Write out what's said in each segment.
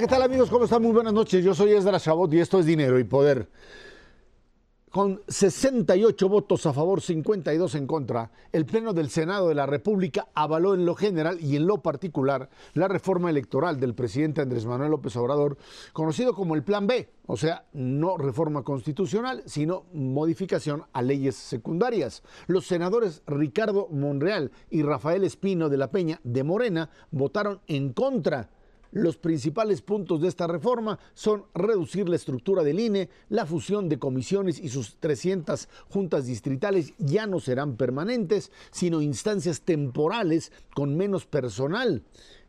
¿qué tal amigos? ¿Cómo están? Muy buenas noches. Yo soy Esdras Chabot y esto es Dinero y Poder. Con 68 votos a favor, 52 en contra, el Pleno del Senado de la República avaló en lo general y en lo particular la reforma electoral del presidente Andrés Manuel López Obrador, conocido como el Plan B, o sea, no reforma constitucional, sino modificación a leyes secundarias. Los senadores Ricardo Monreal y Rafael Espino de la Peña de Morena votaron en contra los principales puntos de esta reforma son reducir la estructura del INE, la fusión de comisiones y sus 300 juntas distritales ya no serán permanentes, sino instancias temporales con menos personal.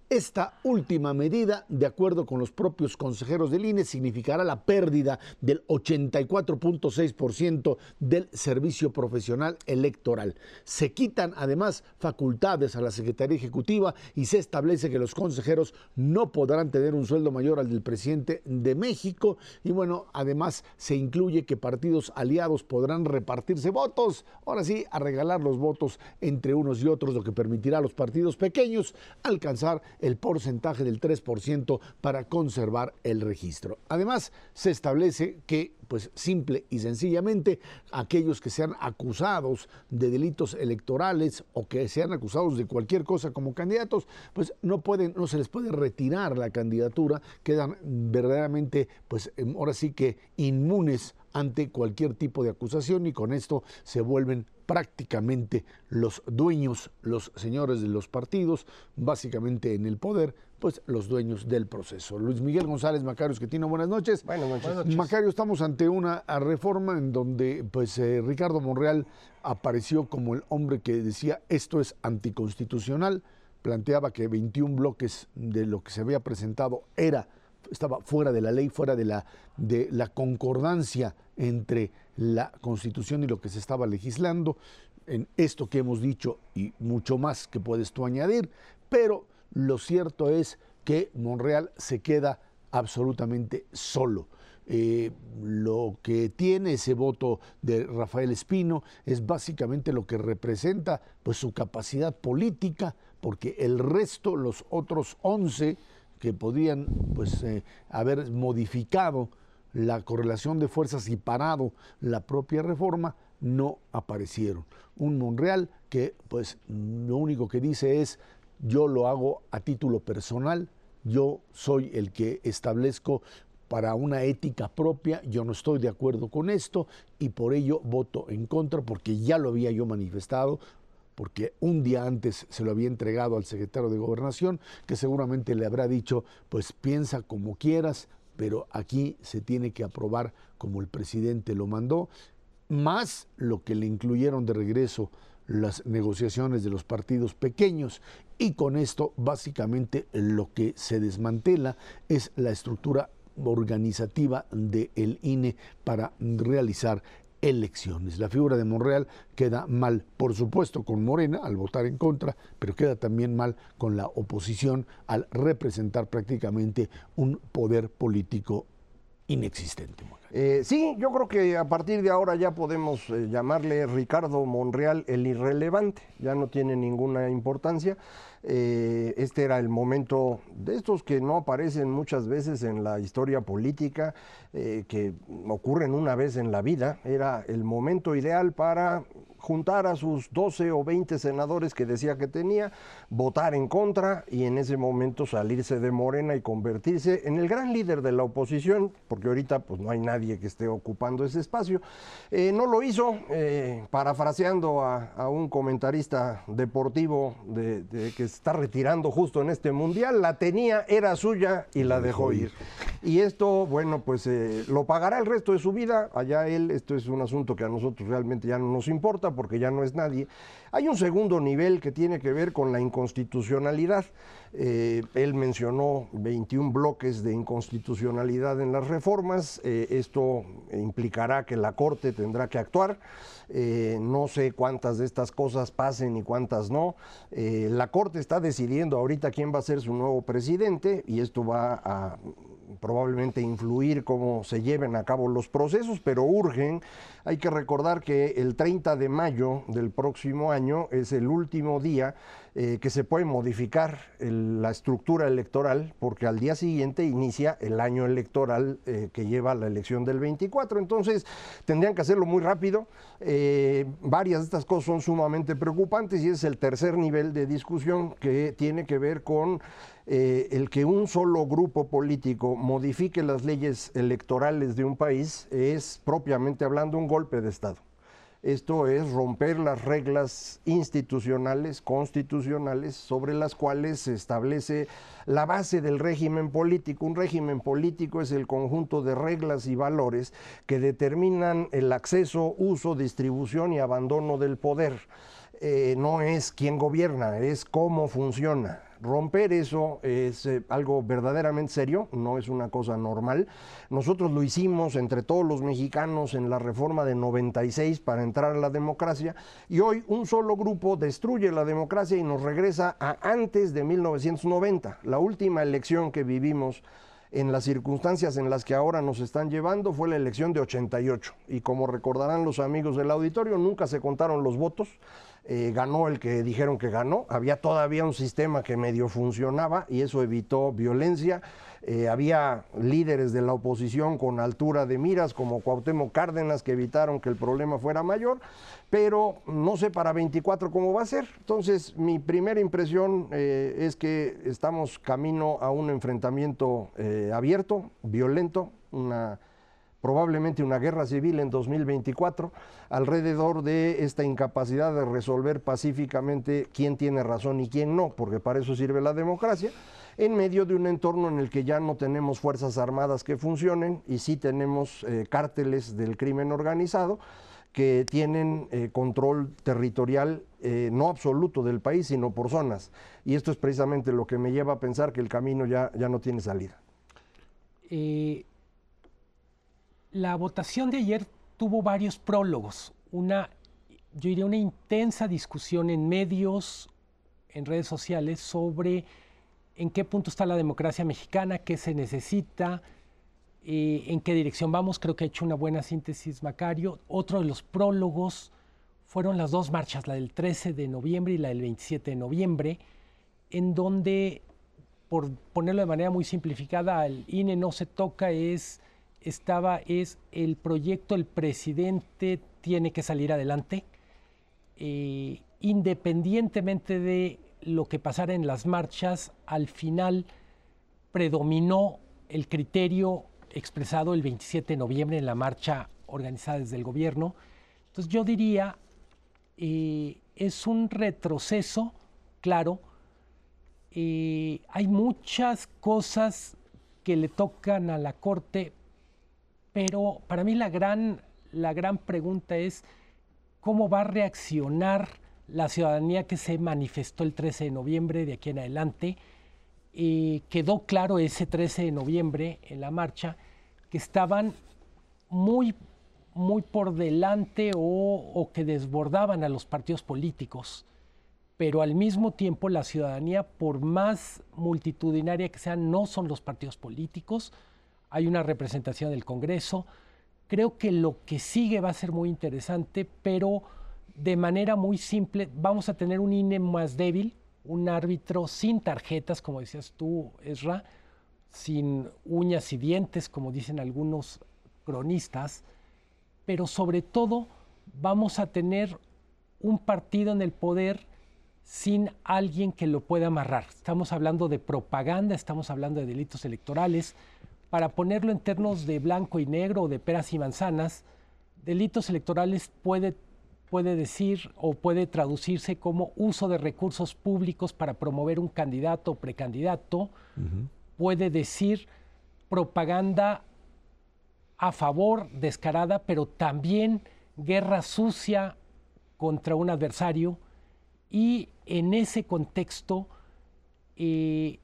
Esta última medida, de acuerdo con los propios consejeros del INE, significará la pérdida del 84.6% del servicio profesional electoral. Se quitan además facultades a la Secretaría Ejecutiva y se establece que los consejeros no podrán tener un sueldo mayor al del presidente de México. Y bueno, además se incluye que partidos aliados podrán repartirse votos. Ahora sí, a regalar los votos entre unos y otros, lo que permitirá a los partidos pequeños alcanzar el porcentaje del 3% para conservar el registro. Además, se establece que, pues simple y sencillamente, aquellos que sean acusados de delitos electorales o que sean acusados de cualquier cosa como candidatos, pues no pueden, no se les puede retirar la candidatura, quedan verdaderamente, pues ahora sí que inmunes ante cualquier tipo de acusación y con esto se vuelven prácticamente los dueños, los señores de los partidos, básicamente en el poder, pues los dueños del proceso. Luis Miguel González Macario, que tiene buenas noches. Buenas noches. Macario, estamos ante una reforma en donde pues eh, Ricardo Monreal apareció como el hombre que decía esto es anticonstitucional, planteaba que 21 bloques de lo que se había presentado era estaba fuera de la ley, fuera de la, de la concordancia entre la Constitución y lo que se estaba legislando, en esto que hemos dicho y mucho más que puedes tú añadir, pero lo cierto es que Monreal se queda absolutamente solo. Eh, lo que tiene ese voto de Rafael Espino es básicamente lo que representa pues su capacidad política, porque el resto, los otros 11 que podían pues eh, haber modificado la correlación de fuerzas y parado la propia reforma, no aparecieron. Un Monreal que pues lo único que dice es yo lo hago a título personal, yo soy el que establezco para una ética propia, yo no estoy de acuerdo con esto y por ello voto en contra porque ya lo había yo manifestado, porque un día antes se lo había entregado al secretario de Gobernación, que seguramente le habrá dicho, pues piensa como quieras, pero aquí se tiene que aprobar como el presidente lo mandó, más lo que le incluyeron de regreso las negociaciones de los partidos pequeños. Y con esto básicamente lo que se desmantela es la estructura organizativa del INE para realizar elecciones. La figura de Monreal queda mal, por supuesto, con Morena al votar en contra, pero queda también mal con la oposición al representar prácticamente un poder político inexistente. Eh, sí, yo creo que a partir de ahora ya podemos eh, llamarle Ricardo Monreal el irrelevante, ya no tiene ninguna importancia. Eh, este era el momento de estos que no aparecen muchas veces en la historia política, que ocurren una vez en la vida. Era el momento ideal para juntar a sus 12 o 20 senadores que decía que tenía, votar en contra y en ese momento salirse de Morena y convertirse en el gran líder de la oposición, porque ahorita pues no hay nadie que esté ocupando ese espacio. Eh, no lo hizo, eh, parafraseando a, un comentarista deportivo de, que se está retirando justo en este mundial, la tenía, era suya y la dejó ir. Y esto, bueno, pues eh, lo pagará el resto de su vida, allá él, esto es un asunto que a nosotros realmente ya no nos importa porque ya no es nadie. Hay un segundo nivel que tiene que ver con la inconstitucionalidad. Eh, él mencionó 21 bloques de inconstitucionalidad en las reformas. Eh, esto implicará que la Corte tendrá que actuar. Eh, no sé cuántas de estas cosas pasen y cuántas no. la Corte está decidiendo ahorita quién va a ser su nuevo presidente y esto va a probablemente influir cómo se lleven a cabo los procesos, pero urgen. Hay que recordar que el 30 de mayo del próximo año es el último día eh, que se puede modificar la estructura electoral, porque al día siguiente inicia el año electoral eh, que lleva la elección del 24. Entonces, tendrían que hacerlo muy rápido. Eh, varias de estas cosas son sumamente preocupantes y es el tercer nivel de discusión que tiene que ver con el que un solo grupo político modifique las leyes electorales de un país es propiamente hablando un golpe de Estado. Esto es romper las reglas institucionales, constitucionales, sobre las cuales se establece la base del régimen político. Un régimen político es el conjunto de reglas y valores que determinan el acceso, uso, distribución y abandono del poder. Eh, no es quién gobierna, es cómo funciona. Romper eso es eh, algo verdaderamente serio, no es una cosa normal. Nosotros lo hicimos entre todos los mexicanos en la reforma de 96 para entrar a la democracia y hoy un solo grupo destruye la democracia y nos regresa a antes de 1990, la última elección que vivimos en las circunstancias en las que ahora nos están llevando fue la elección de 88. Y como recordarán los amigos del auditorio, nunca se contaron los votos. Eh, ganó el que dijeron que ganó, había todavía un sistema que medio funcionaba y eso evitó violencia. Eh, había líderes de la oposición con altura de miras como Cuauhtémoc Cárdenas que evitaron que el problema fuera mayor, pero no sé para 24 cómo va a ser. Entonces, mi primera impresión eh, es que estamos camino a un enfrentamiento abierto, violento, una probablemente una guerra civil en 2024 alrededor de esta incapacidad de resolver pacíficamente quién tiene razón y quién no, porque para eso sirve la democracia, en medio de un entorno en el que ya no tenemos fuerzas armadas que funcionen y sí tenemos eh, cárteles del crimen organizado que tienen eh, control territorial eh, no absoluto del país, sino por zonas. Y esto es precisamente lo que me lleva a pensar que el camino ya, ya no tiene salida. La votación de ayer tuvo varios prólogos. Una, yo diría, una intensa discusión en medios, en redes sociales, sobre en qué punto está la democracia mexicana, qué se necesita, eh, en qué dirección vamos. Creo que ha hecho una buena síntesis Macario. Otro de los prólogos fueron las dos marchas, la del 13 de noviembre y la del 27 de noviembre, en donde, por ponerlo de manera muy simplificada, el INE no se toca, es estaba es el proyecto, el presidente tiene que salir adelante, eh, independientemente de lo que pasara en las marchas, al final predominó el criterio expresado el 27 de noviembre en la marcha organizada desde el gobierno. Entonces yo diría, eh, es un retroceso, claro, eh, hay muchas cosas que le tocan a la Corte pero para mí la gran, la gran pregunta es cómo va a reaccionar la ciudadanía que se manifestó el 13 de noviembre de aquí en adelante. y quedó claro ese 13 de noviembre en la marcha que estaban muy, muy por delante o, o que desbordaban a los partidos políticos pero al mismo tiempo la ciudadanía, por más multitudinaria que sea, no son los partidos políticos, hay una representación del Congreso. Creo que lo que sigue va a ser muy interesante, pero de manera muy simple vamos a tener un INE más débil, un árbitro sin tarjetas, como decías tú, Esra, sin uñas y dientes, como dicen algunos cronistas, pero sobre todo vamos a tener un partido en el poder sin alguien que lo pueda amarrar. Estamos hablando de propaganda, estamos hablando de delitos electorales, para ponerlo en términos de blanco y negro o de peras y manzanas, delitos electorales puede, puede decir o puede traducirse como uso de recursos públicos para promover un candidato o precandidato, puede decir propaganda a favor, descarada, pero también guerra sucia contra un adversario. Y en ese contexto eh,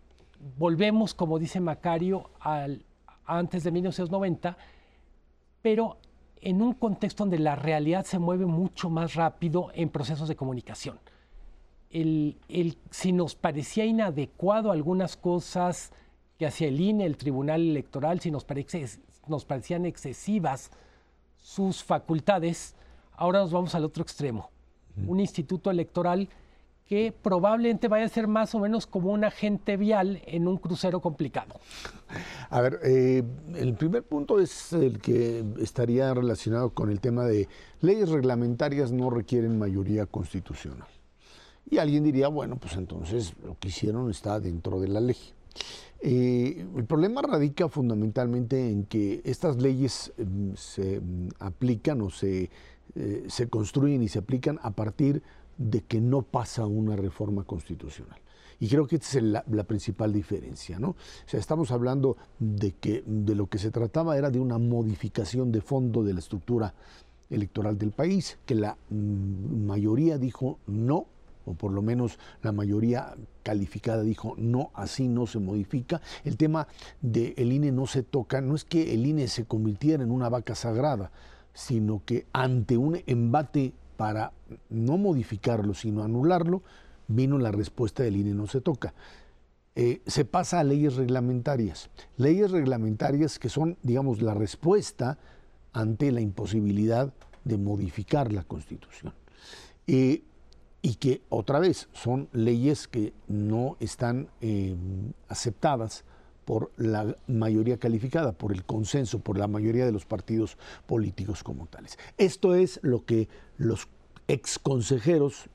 volvemos, como dice Macario, al, antes de 1990, pero en un contexto donde la realidad se mueve mucho más rápido en procesos de comunicación. El, si nos parecía inadecuado algunas cosas que hacia el INE, el Tribunal Electoral, si nos, parece, nos parecían excesivas sus facultades, ahora nos vamos al otro extremo. Un instituto electoral que probablemente vaya a ser más o menos como un agente vial en un crucero complicado. A ver, eh, el primer punto es el que estaría relacionado con el tema de leyes reglamentarias no requieren mayoría constitucional. Y alguien diría, bueno, pues entonces lo que hicieron está dentro de la ley. Eh, el problema radica fundamentalmente en que estas leyes mm, se mm, aplican o se, eh, se construyen y se aplican a partir que no pasa una reforma constitucional. Y creo que esta es la, principal diferencia, ¿no? O sea, estamos hablando de que de lo que se trataba era de una modificación de fondo de la estructura electoral del país, que la mm, mayoría dijo no, o por lo menos la mayoría calificada dijo no, así no se modifica. El tema del el INE no se toca, no es que el INE se convirtiera en una vaca sagrada, sino que ante un embate para no modificarlo, sino anularlo, vino la respuesta del INE no se toca. Eh, se pasa a leyes reglamentarias. Leyes reglamentarias que son, digamos, la respuesta ante la imposibilidad de modificar la Constitución. Eh, y que, otra vez, son leyes que no están eh, aceptadas por la mayoría calificada, por el consenso, por la mayoría de los partidos políticos como tales. Esto es lo que los ex consejeros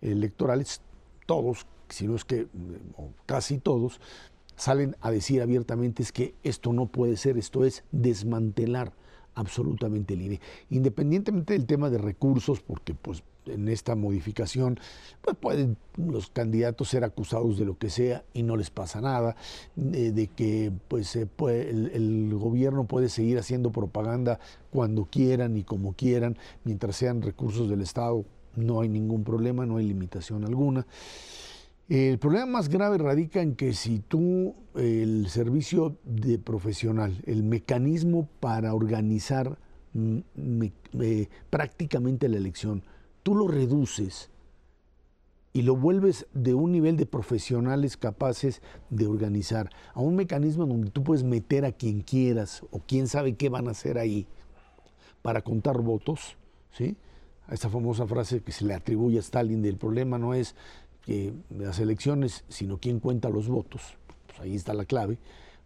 electorales, todos, si no es que casi todos, salen a decir abiertamente es que esto no puede ser, esto es desmantelar absolutamente el INE. Independientemente del tema de recursos, porque pues en esta modificación pues pueden los candidatos ser acusados de lo que sea y no les pasa nada, de, que pues puede, el, gobierno puede seguir haciendo propaganda cuando quieran y como quieran, mientras sean recursos del Estado, no hay ningún problema, no hay limitación alguna. El problema más grave radica en que si tú, el servicio de profesional, el mecanismo para organizar prácticamente la elección, tú lo reduces y lo vuelves de un nivel de profesionales capaces de organizar a un mecanismo donde tú puedes meter a quien quieras o quién sabe qué van a hacer ahí para contar votos, ¿sí? A esa famosa frase que se le atribuye a Stalin del problema no es que las elecciones, sino quién cuenta los votos. Pues ahí está la clave.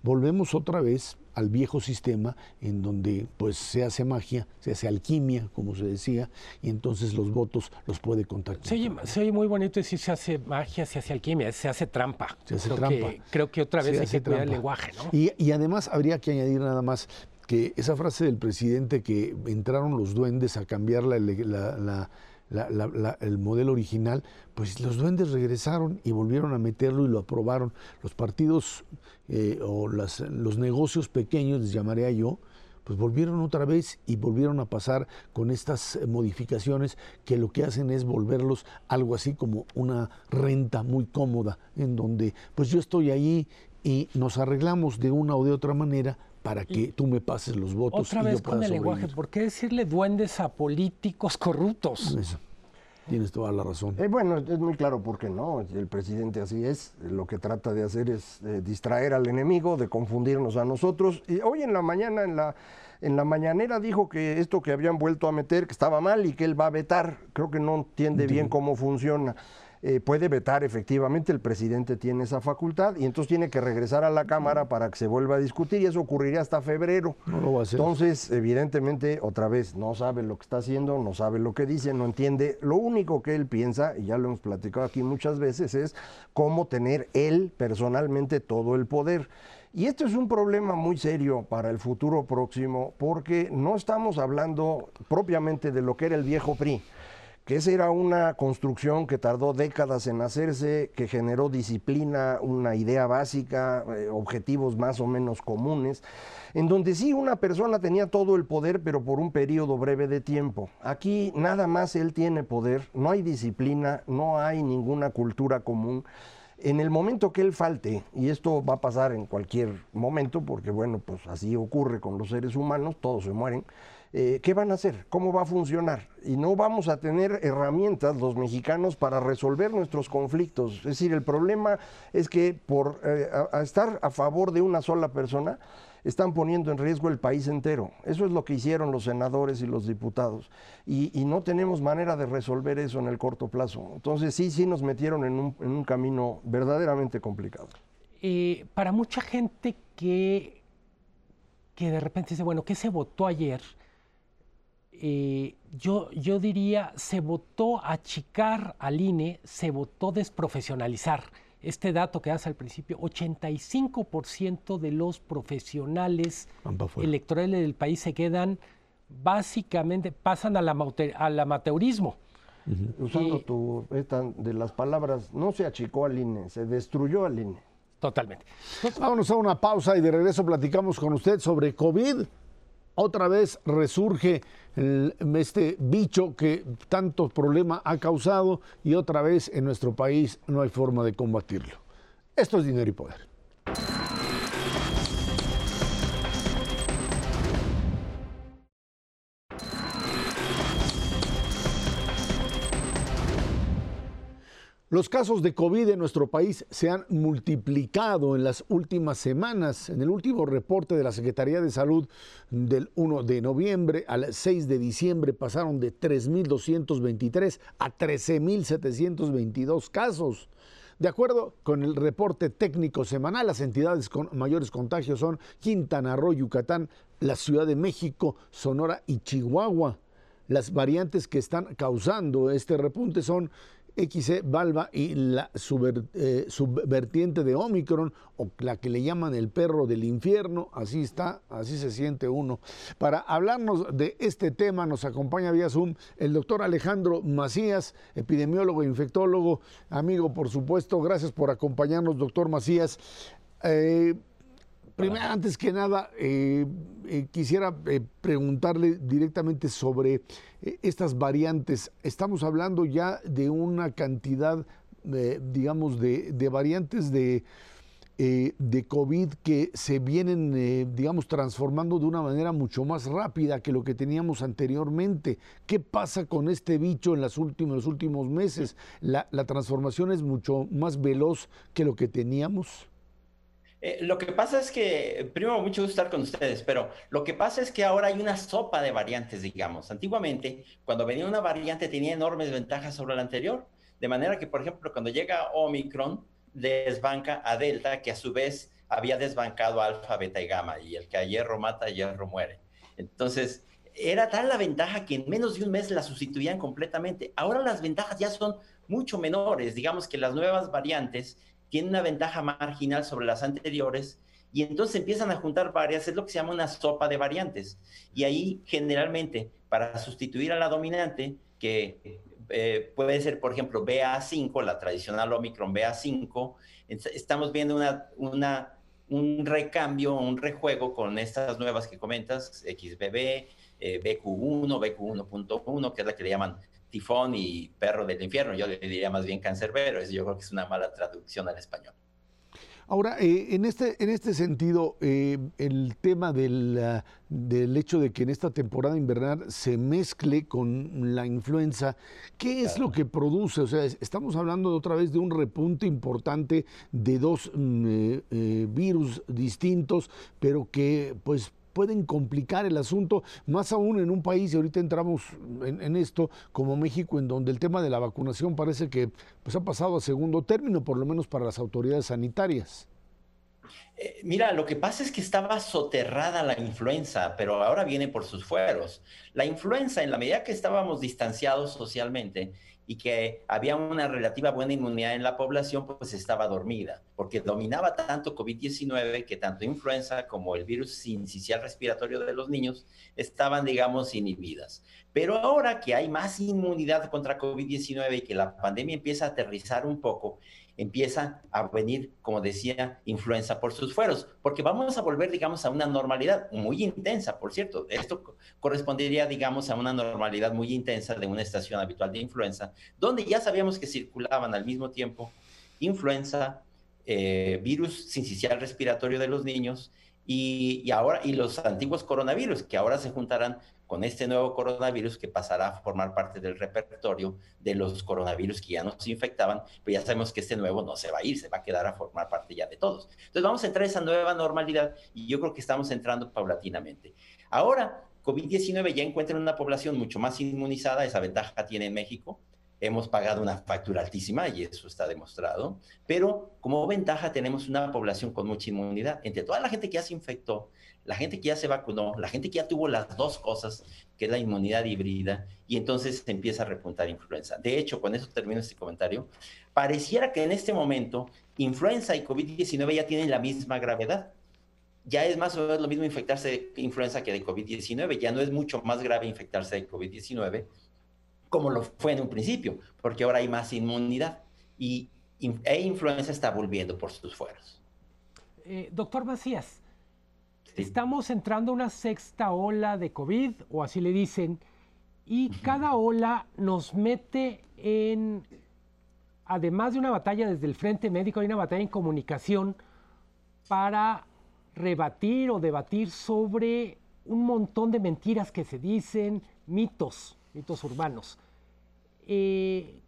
Volvemos otra vez al viejo sistema en donde pues se hace magia, se hace alquimia, como se decía, y entonces los votos los puede contar. Se oye, muy bonito decir se hace magia, se hace alquimia, se hace trampa. Se hace creo trampa. Que, creo que otra vez hay que cuidar el lenguaje, ¿no? Y, y además habría que añadir nada más que esa frase del presidente que entraron los duendes a cambiar la, la el modelo original, pues los duendes regresaron y volvieron a meterlo y lo aprobaron. Los partidos eh, o las, los negocios pequeños, les llamaría yo, pues volvieron otra vez y volvieron a pasar con estas eh, modificaciones que lo que hacen es volverlos algo así como una renta muy cómoda, en donde pues yo estoy ahí y nos arreglamos de una o de otra manera para que tú me pases los votos. Otra vez con el lenguaje, ¿por qué decirle duendes a políticos corruptos? Tienes toda la razón. Eh, bueno, es muy claro por qué no. El presidente así es. Lo que trata de hacer es eh, distraer al enemigo, de confundirnos a nosotros. Y hoy en la mañana, en la, en la mañanera, dijo que esto que habían vuelto a meter, que estaba mal y que él va a vetar. Creo que no entiende bien cómo funciona. Eh, puede vetar efectivamente, el presidente tiene esa facultad y entonces tiene que regresar a la Cámara para que se vuelva a discutir y eso ocurriría hasta febrero. No lo va a hacer. Entonces, evidentemente, otra vez, no sabe lo que está haciendo, no sabe lo que dice, no entiende. Lo único que él piensa, y ya lo hemos platicado aquí muchas veces, es cómo tener él personalmente todo el poder. Y esto es un problema muy serio para el futuro próximo porque no estamos hablando propiamente de lo que era el viejo PRI que esa era una construcción que tardó décadas en hacerse, que generó disciplina, una idea básica, eh, objetivos más o menos comunes, en donde sí una persona tenía todo el poder, pero por un periodo breve de tiempo. Aquí nada más él tiene poder, no hay disciplina, no hay ninguna cultura común. En el momento que él falte, y esto va a pasar en cualquier momento, porque bueno, pues así ocurre con los seres humanos, todos se mueren, eh, ¿qué van a hacer? ¿Cómo va a funcionar? Y no vamos a tener herramientas los mexicanos para resolver nuestros conflictos. Es decir, el problema es que por eh, estar a favor de una sola persona, están poniendo en riesgo el país entero. Eso es lo que hicieron los senadores y los diputados. Y, no tenemos manera de resolver eso en el corto plazo. Entonces sí, sí nos metieron en un, camino verdaderamente complicado. Eh, para mucha gente que, que de repente dice, bueno, ¿qué se votó ayer? Eh, yo, yo diría, se votó achicar al INE, se votó desprofesionalizar este dato que hace al principio, 85% de los profesionales electorales del país se quedan, básicamente pasan al, al amateurismo. Usando tu, de las palabras, no se achicó al INE, se destruyó al INE. Totalmente. Vámonos a una pausa y de regreso platicamos con usted sobre COVID otra vez resurge este bicho que tanto problema ha causado y otra vez en nuestro país no hay forma de combatirlo. Esto es dinero y poder. Los casos de COVID en nuestro país se han multiplicado en las últimas semanas. En el último reporte de la Secretaría de Salud del 1 de noviembre al 6 de diciembre pasaron de 3.223 a 13.722 casos. De acuerdo con el reporte técnico semanal, las entidades con mayores contagios son Quintana Roo, Yucatán, la Ciudad de México, Sonora y Chihuahua. Las variantes que están causando este repunte son XC Valva y la eh, subvertiente de Omicron, o la que le llaman el perro del infierno, así está, así se siente uno. Para hablarnos de este tema nos acompaña vía Zoom el doctor Alejandro Macías, epidemiólogo e infectólogo, amigo por supuesto, gracias por acompañarnos, doctor Macías. Eh, Primero, antes que nada, eh, eh, quisiera eh, preguntarle directamente sobre estas variantes. Estamos hablando ya de una cantidad, digamos, de, variantes de, de, COVID que se vienen, digamos, transformando de una manera mucho más rápida que lo que teníamos anteriormente. ¿Qué pasa con este bicho en, las últimas, los últimos meses? La, la transformación es mucho más veloz que lo que teníamos. Eh, lo que pasa es que, primero, mucho gusto estar con ustedes, pero lo que pasa es que ahora hay una sopa de variantes, digamos. Antiguamente, cuando venía una variante tenía enormes ventajas sobre la anterior, de manera que, por ejemplo, cuando llega Omicron, desbanca a Delta, que a su vez había desbancado a Alfa, Beta y Gamma, y el que a hierro mata, a hierro muere. Entonces, era tal la ventaja que en menos de un mes la sustituían completamente. Ahora las ventajas ya son mucho menores. Digamos que las nuevas variantes tiene una ventaja marginal sobre las anteriores y entonces empiezan a juntar varias, es lo que se llama una sopa de variantes. Y ahí generalmente para sustituir a la dominante, que eh, puede ser por ejemplo BA5, la tradicional Omicron BA5, estamos viendo una, una, un recambio, un rejuego con estas nuevas que comentas, XBB, BQ1, BQ1.1, que es la que le llaman tifón y perro del infierno. Yo le diría más bien cancerbero. Yo creo que es una mala traducción al español. Ahora, eh, en, este, en este sentido, eh, el tema del, del, hecho de que en esta temporada invernal se mezcle con la influenza, ¿qué es lo que produce? O sea, estamos hablando otra vez de un repunte importante de dos mm, eh, virus distintos, pero que pues pueden complicar el asunto, más aún en un país, y ahorita entramos en, esto, como México, en donde el tema de la vacunación parece que pues, ha pasado a segundo término, por lo menos para las autoridades sanitarias. Eh, mira, lo que pasa es que estaba soterrada la influenza, pero ahora viene por sus fueros. La influenza, en la medida que estábamos distanciados socialmente, y que había una relativa buena inmunidad en la población, pues estaba dormida, porque dominaba tanto COVID-19 que tanto influenza como el virus sincicial respiratorio de los niños estaban, digamos, inhibidas. Pero ahora que hay más inmunidad contra COVID-19 y que la pandemia empieza a aterrizar un poco, empieza a venir, como decía, influenza por sus fueros, porque vamos a volver, digamos, a una normalidad muy intensa, por cierto. Esto correspondería, digamos, a una normalidad muy intensa de una estación habitual de influenza, donde ya sabíamos que circulaban al mismo tiempo influenza, eh, virus sincicial respiratorio de los niños y, ahora, y los antiguos coronavirus, que ahora se juntarán con este nuevo coronavirus que pasará a formar parte del repertorio de los coronavirus que ya nos infectaban, pero ya sabemos que este nuevo no se va a ir, se va a quedar a formar parte ya de todos. Entonces vamos a entrar a esa nueva normalidad y yo creo que estamos entrando paulatinamente. Ahora, COVID-19 ya encuentra una población mucho más inmunizada, esa ventaja tiene en México, hemos pagado una factura altísima y eso está demostrado, pero como ventaja tenemos una población con mucha inmunidad. Entre toda la gente que ya se infectó, la gente que ya se vacunó, la gente que ya tuvo las dos cosas, que es la inmunidad híbrida, y entonces se empieza a repuntar influenza. De hecho, con eso termino este comentario, pareciera que en este momento influenza y COVID-19 ya tienen la misma gravedad. Ya es más o menos lo mismo infectarse de influenza que de COVID-19, ya no es mucho más grave infectarse de COVID-19 como lo fue en un principio, porque ahora hay más inmunidad y e influenza está volviendo por sus fueros. Eh, doctor Macías, estamos entrando a una sexta ola de COVID, o así le dicen, y cada ola nos mete en, además de una batalla desde el frente médico, hay una batalla en comunicación para rebatir o debatir sobre un montón de mentiras que se dicen, mitos mitos urbanos. Eh,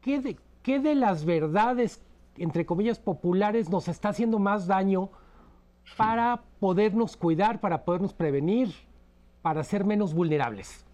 ¿qué, de, ¿Qué de las verdades, entre comillas, populares nos está haciendo más daño para podernos cuidar, para podernos prevenir, para ser menos vulnerables?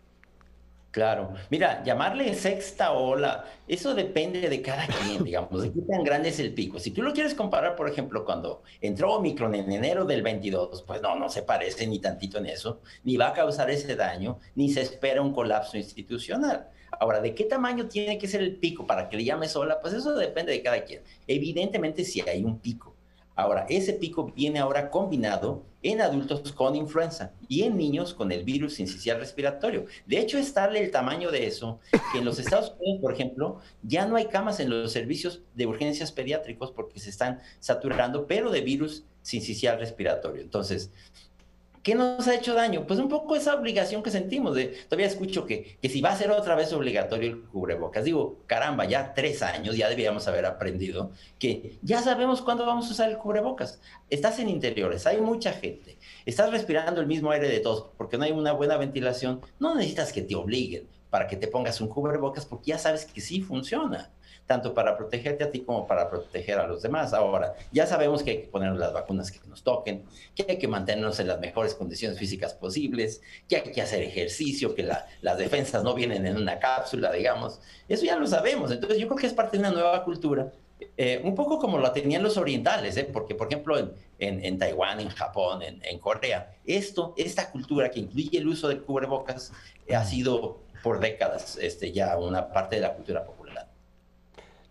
Claro. Mira, llamarle sexta ola, eso depende de cada quien, digamos, de qué tan grande es el pico. Si tú lo quieres comparar, por ejemplo, cuando entró Omicron en enero del 22, pues no, no se parece ni tantito en eso, ni va a causar ese daño, ni se espera un colapso institucional. Ahora, ¿de qué tamaño tiene que ser el pico para que le llames ola? Pues eso depende de cada quien. Evidentemente, si hay un pico. Ahora, ese pico viene ahora combinado en adultos con influenza y en niños con el virus sincicial respiratorio. De hecho, es tal el tamaño de eso que en los Estados Unidos, por ejemplo, ya no hay camas en los servicios de urgencias pediátricos porque se están saturando, pero de virus sincicial respiratorio. Entonces, ¿Qué nos ha hecho daño? Pues un poco esa obligación que sentimos. De, todavía escucho que, que si va a ser otra vez obligatorio el cubrebocas. Digo, caramba, ya tres años, ya debíamos haber aprendido que ya sabemos cuándo vamos a usar el cubrebocas. Estás en interiores, hay mucha gente. Estás respirando el mismo aire de todos porque no hay una buena ventilación. No necesitas que te obliguen para que te pongas un cubrebocas porque ya sabes que sí funciona tanto para protegerte a ti como para proteger a los demás. Ahora, ya sabemos que hay que ponernos las vacunas que nos toquen, que hay que mantenernos en las mejores condiciones físicas posibles, que hay que hacer ejercicio, que las defensas no vienen en una cápsula, digamos. Eso ya lo sabemos. Entonces, yo creo que es parte de una nueva cultura. Eh, un poco como lo tenían los orientales, ¿eh? porque por ejemplo en, en, Taiwán, en Japón, en, en, Corea, esto, esta cultura que incluye el uso de cubrebocas eh, ha sido por décadas este, ya una parte de la cultura popular.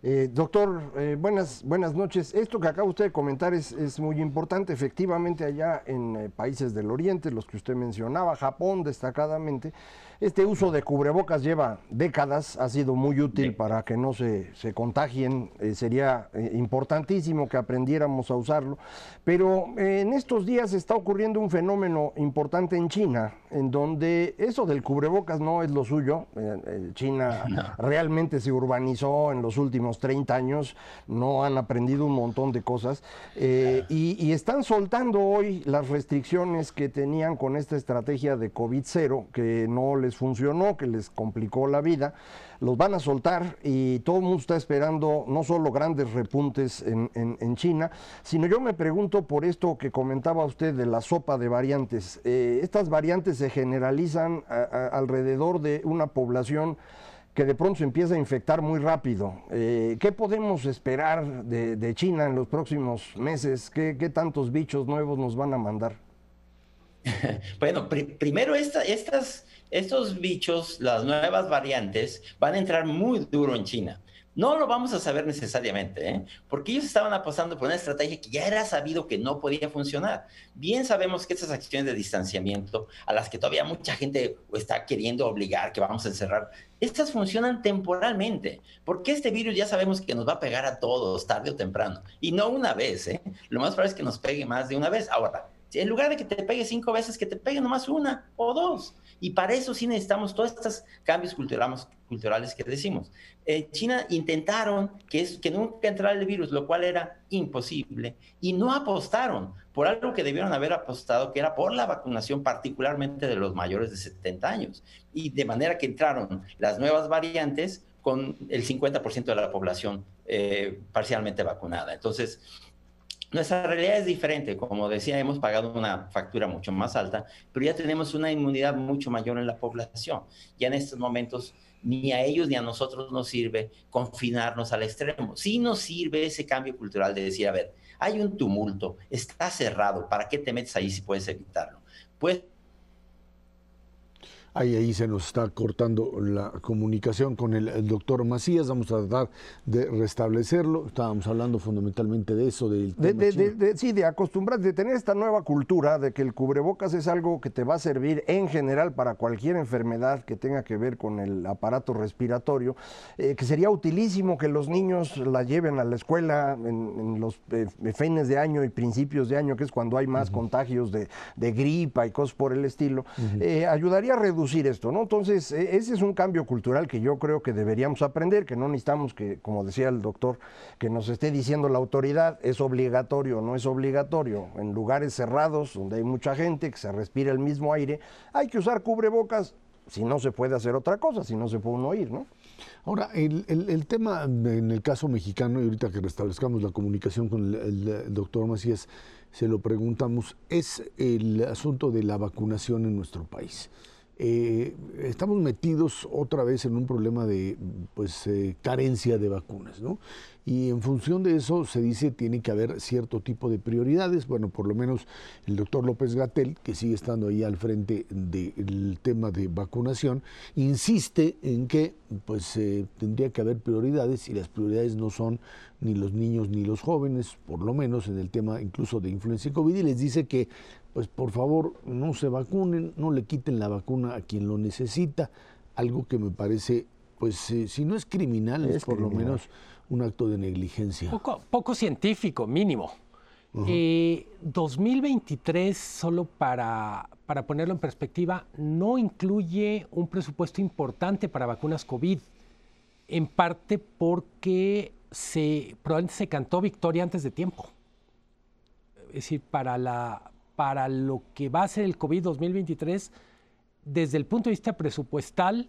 Eh, doctor, eh, buenas, buenas noches. Esto que acaba usted de comentar es, es muy importante. Efectivamente, allá en eh, países del Oriente, los que usted mencionaba, Japón destacadamente, este uso de cubrebocas lleva décadas, ha sido muy útil para que no se, contagien, eh, sería importantísimo que aprendiéramos a usarlo, pero en estos días está ocurriendo un fenómeno importante en China, en donde eso del cubrebocas no es lo suyo, China realmente se urbanizó en los últimos 30 años, no han aprendido un montón de cosas, y, y están soltando hoy las restricciones que tenían con esta estrategia de COVID-0, que no les funcionó, que les complicó la vida, los van a soltar y todo el mundo está esperando no solo grandes repuntes en, China, sino yo me pregunto por esto que comentaba usted de la sopa de variantes. Eh, estas variantes se generalizan alrededor de una población que de pronto se empieza a infectar muy rápido. Eh, ¿Qué podemos esperar de, China en los próximos meses? ¿Qué, ¿Qué, tantos bichos nuevos nos van a mandar? bueno, primero estas estos bichos, las nuevas variantes, van a entrar muy duro en China. No lo vamos a saber necesariamente, ¿eh? porque ellos estaban apostando por una estrategia que ya era sabido que no podía funcionar. Bien sabemos que esas acciones de distanciamiento, a las que todavía mucha gente está queriendo obligar, que vamos a encerrar, estas funcionan temporalmente, porque este virus ya sabemos que nos va a pegar a todos tarde o temprano, y no una vez, ¿eh? Lo más probable es que nos pegue más de una vez. Ahora, En lugar de que te pegue cinco veces, que te pegue nomás una o dos. Y para eso sí necesitamos todos estos cambios culturales, culturales que decimos. En China intentaron que, es, que nunca entrara el virus, lo cual era imposible, y no apostaron por algo que debieron haber apostado, que era por la vacunación, particularmente de los mayores de 70 años. Y de manera que entraron las nuevas variantes con el 50% de la población eh, parcialmente vacunada. Entonces, nuestra realidad es diferente. Como decía, hemos pagado una factura mucho más alta, pero ya tenemos una inmunidad mucho mayor en la población. Ya en estos momentos ni a ellos ni a nosotros nos sirve confinarnos al extremo. Sí nos sirve ese cambio cultural de decir, a ver, hay un tumulto, está cerrado, ¿para qué te metes ahí si puedes evitarlo? Pues Ahí, ahí se nos está cortando la comunicación con el, doctor Macías. Vamos a tratar de restablecerlo. Estábamos hablando fundamentalmente de eso, del de, sí, de acostumbrar, de tener esta nueva cultura de que el cubrebocas es algo que te va a servir en general para cualquier enfermedad que tenga que ver con el aparato respiratorio, eh, que sería utilísimo que los niños la lleven a la escuela en, los eh, fines de año y principios de año, que es cuando hay más contagios de, gripa y cosas por el estilo. Eh, ayudaría a reducir esto, ¿no? Entonces, e, ese es un cambio cultural que yo creo que deberíamos aprender, que no necesitamos que, como decía el doctor, que nos esté diciendo la autoridad, es obligatorio, no es obligatorio. En lugares cerrados, donde hay mucha gente, que se respira el mismo aire, hay que usar cubrebocas si no se puede hacer otra cosa, si no se puede uno ir, ¿no? Ahora, el, tema en el caso mexicano, y ahorita que restablezcamos la comunicación con el doctor Macías, se lo preguntamos, es el asunto de la vacunación en nuestro país. Eh, estamos metidos otra vez en un problema de pues, eh, carencia de vacunas, ¿no? Y en función de eso se dice tiene que haber cierto tipo de prioridades. Bueno, por lo menos el doctor López Gatel, que sigue estando ahí al frente del tema de vacunación, insiste en que pues eh, tendría que haber prioridades y las prioridades no son ni los niños ni los jóvenes, por lo menos en el tema incluso de influencia y COVID, y les dice que pues por favor no se vacunen, no le quiten la vacuna a quien lo necesita, algo que me parece, pues eh, si no es criminal, es, por lo menos un acto de negligencia. Poco, científico, mínimo. 2023, eh, solo para, para ponerlo en perspectiva, no incluye un presupuesto importante para vacunas COVID, en parte porque se, probablemente se cantó victoria antes de tiempo. Es decir, para la, para lo que va a ser el COVID 2023, desde el punto de vista presupuestal,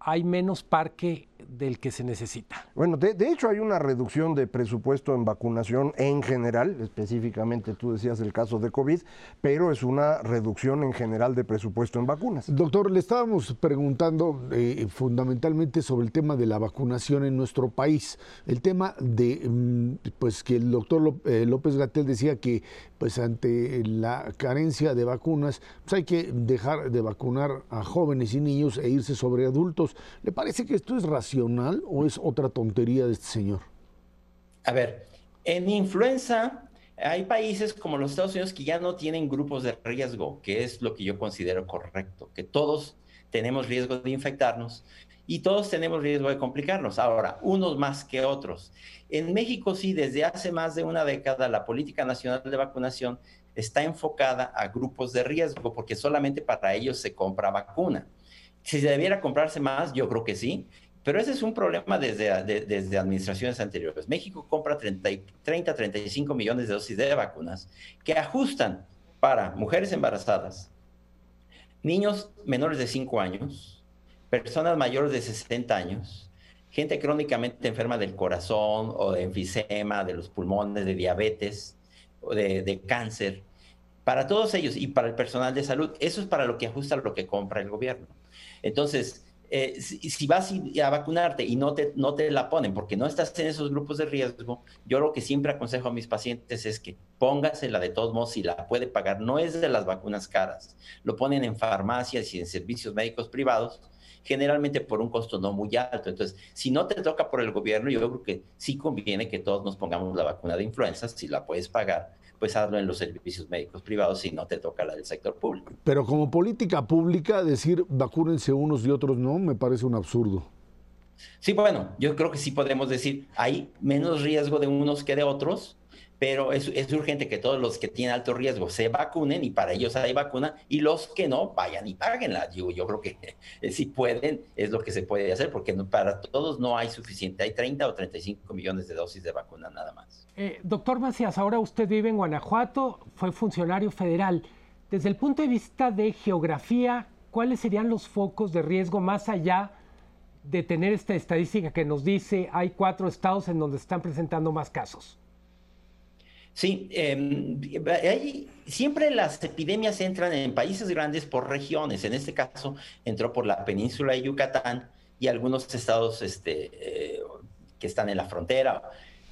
hay menos parque del que se necesita. Bueno, de, hecho hay una reducción de presupuesto en vacunación en general, específicamente tú decías el caso de COVID, pero es una reducción en general de presupuesto en vacunas. Doctor, le estábamos preguntando eh, fundamentalmente sobre el tema de la vacunación en nuestro país, el tema de, mm, pues que el doctor eh, López Gatel decía que pues ante la carencia de vacunas, pues hay que dejar de vacunar a jóvenes y niños e irse sobre adultos. ¿Le parece que esto es racional? o es otra tontería de este señor? A ver, en influenza hay países como los Estados Unidos que ya no tienen grupos de riesgo, que es lo que yo considero correcto, que todos tenemos riesgo de infectarnos y todos tenemos riesgo de complicarnos. Ahora, unos más que otros. En México sí, desde hace más de una década, la política nacional de vacunación está enfocada a grupos de riesgo porque solamente para ellos se compra vacuna. Si se debiera comprarse más, yo creo que sí, pero ese es un problema desde, desde administraciones anteriores. México compra 30, 30, 35 millones de dosis de vacunas que ajustan para mujeres embarazadas, niños menores de 5 años, personas mayores de 60 años, gente crónicamente enferma del corazón o de enfisema, de los pulmones, de diabetes o de, de cáncer. Para todos ellos y para el personal de salud, eso es para lo que ajusta lo que compra el gobierno. Entonces, eh, si, vas a vacunarte y no te, no te la ponen porque no estás en esos grupos de riesgo, yo lo que siempre aconsejo a mis pacientes es que póngasela de todos modos si la puede pagar. No es de las vacunas caras, lo ponen en farmacias y en servicios médicos privados, generalmente por un costo no muy alto. Entonces, si no te toca por el gobierno, yo creo que sí conviene que todos nos pongamos la vacuna de influenza, si la puedes pagar pues hazlo en los servicios médicos privados si no te toca la del sector público. Pero como política pública, decir vacúnense unos y otros no, me parece un absurdo. Sí, bueno, yo creo que sí podemos decir, hay menos riesgo de unos que de otros, pero es, urgente que todos los que tienen alto riesgo se vacunen y para ellos hay vacuna y los que no vayan y paguenla. Yo, creo que si pueden es lo que se puede hacer porque para todos no hay suficiente, hay 30 o 35 millones de dosis de vacuna nada más. Eh, doctor Macías, ahora usted vive en Guanajuato, fue funcionario federal. Desde el punto de vista de geografía, ¿cuáles serían los focos de riesgo más allá de tener esta estadística que nos dice hay cuatro estados en donde están presentando más casos? Sí, eh, siempre las epidemias entran en países grandes por regiones. En este caso, entró por la península de Yucatán y algunos estados este, eh, que están en la frontera.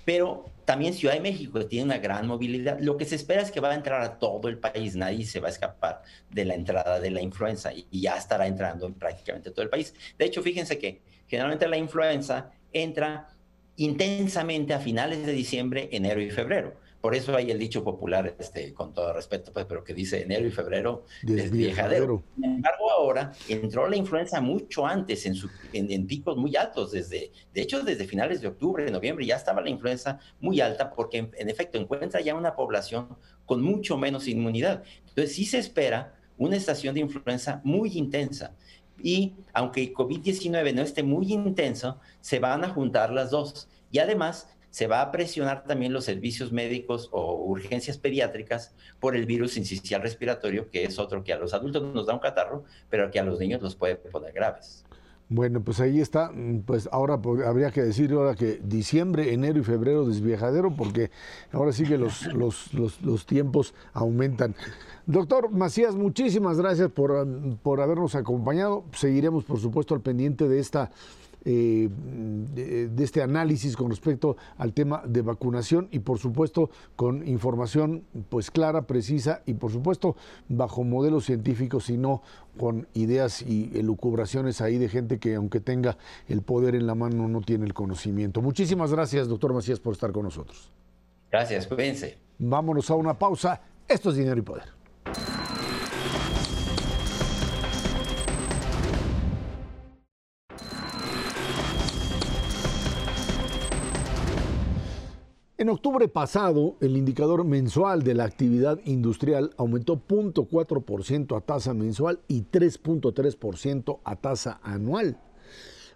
Pero también Ciudad de México tiene una gran movilidad. Lo que se espera es que va a entrar a todo el país. Nadie se va a escapar de la entrada de la influenza y, y ya estará entrando en prácticamente todo el país. De hecho, fíjense que generalmente la influenza entra intensamente a finales de diciembre, enero y febrero por eso hay el dicho popular, este, con todo respeto, pues, pero que dice enero y febrero desviejadero. Sin embargo, ahora entró la influenza mucho antes, en, su, en, picos muy altos, desde, de hecho, desde finales de octubre, noviembre, ya estaba la influenza muy alta, porque en, en efecto encuentra ya una población con mucho menos inmunidad. Entonces, sí se espera una estación de influenza muy intensa. Y aunque el COVID-19 no esté muy intenso, se van a juntar las dos. Y además, se va a presionar también los servicios médicos o urgencias pediátricas por el virus incisional respiratorio, que es otro que a los adultos nos da un catarro, pero que a los niños los puede poner graves. Bueno, pues ahí está. Pues ahora habría que decir ahora que diciembre, enero y febrero desviejadero, porque ahora sí que los, los, los, tiempos aumentan. Doctor Macías, muchísimas gracias por, por habernos acompañado. Seguiremos, por supuesto, al pendiente de esta eh, de, este análisis con respecto al tema de vacunación y por supuesto con información pues clara, precisa y por supuesto bajo modelos científicos y no con ideas y elucubraciones ahí de gente que aunque tenga el poder en la mano no tiene el conocimiento. Muchísimas gracias, doctor Macías, por estar con nosotros. Gracias, cuídense. Vámonos a una pausa. Esto es Dinero y Poder. En octubre pasado, el indicador mensual de la actividad industrial aumentó 0.4% a tasa mensual y 3.3% a tasa anual.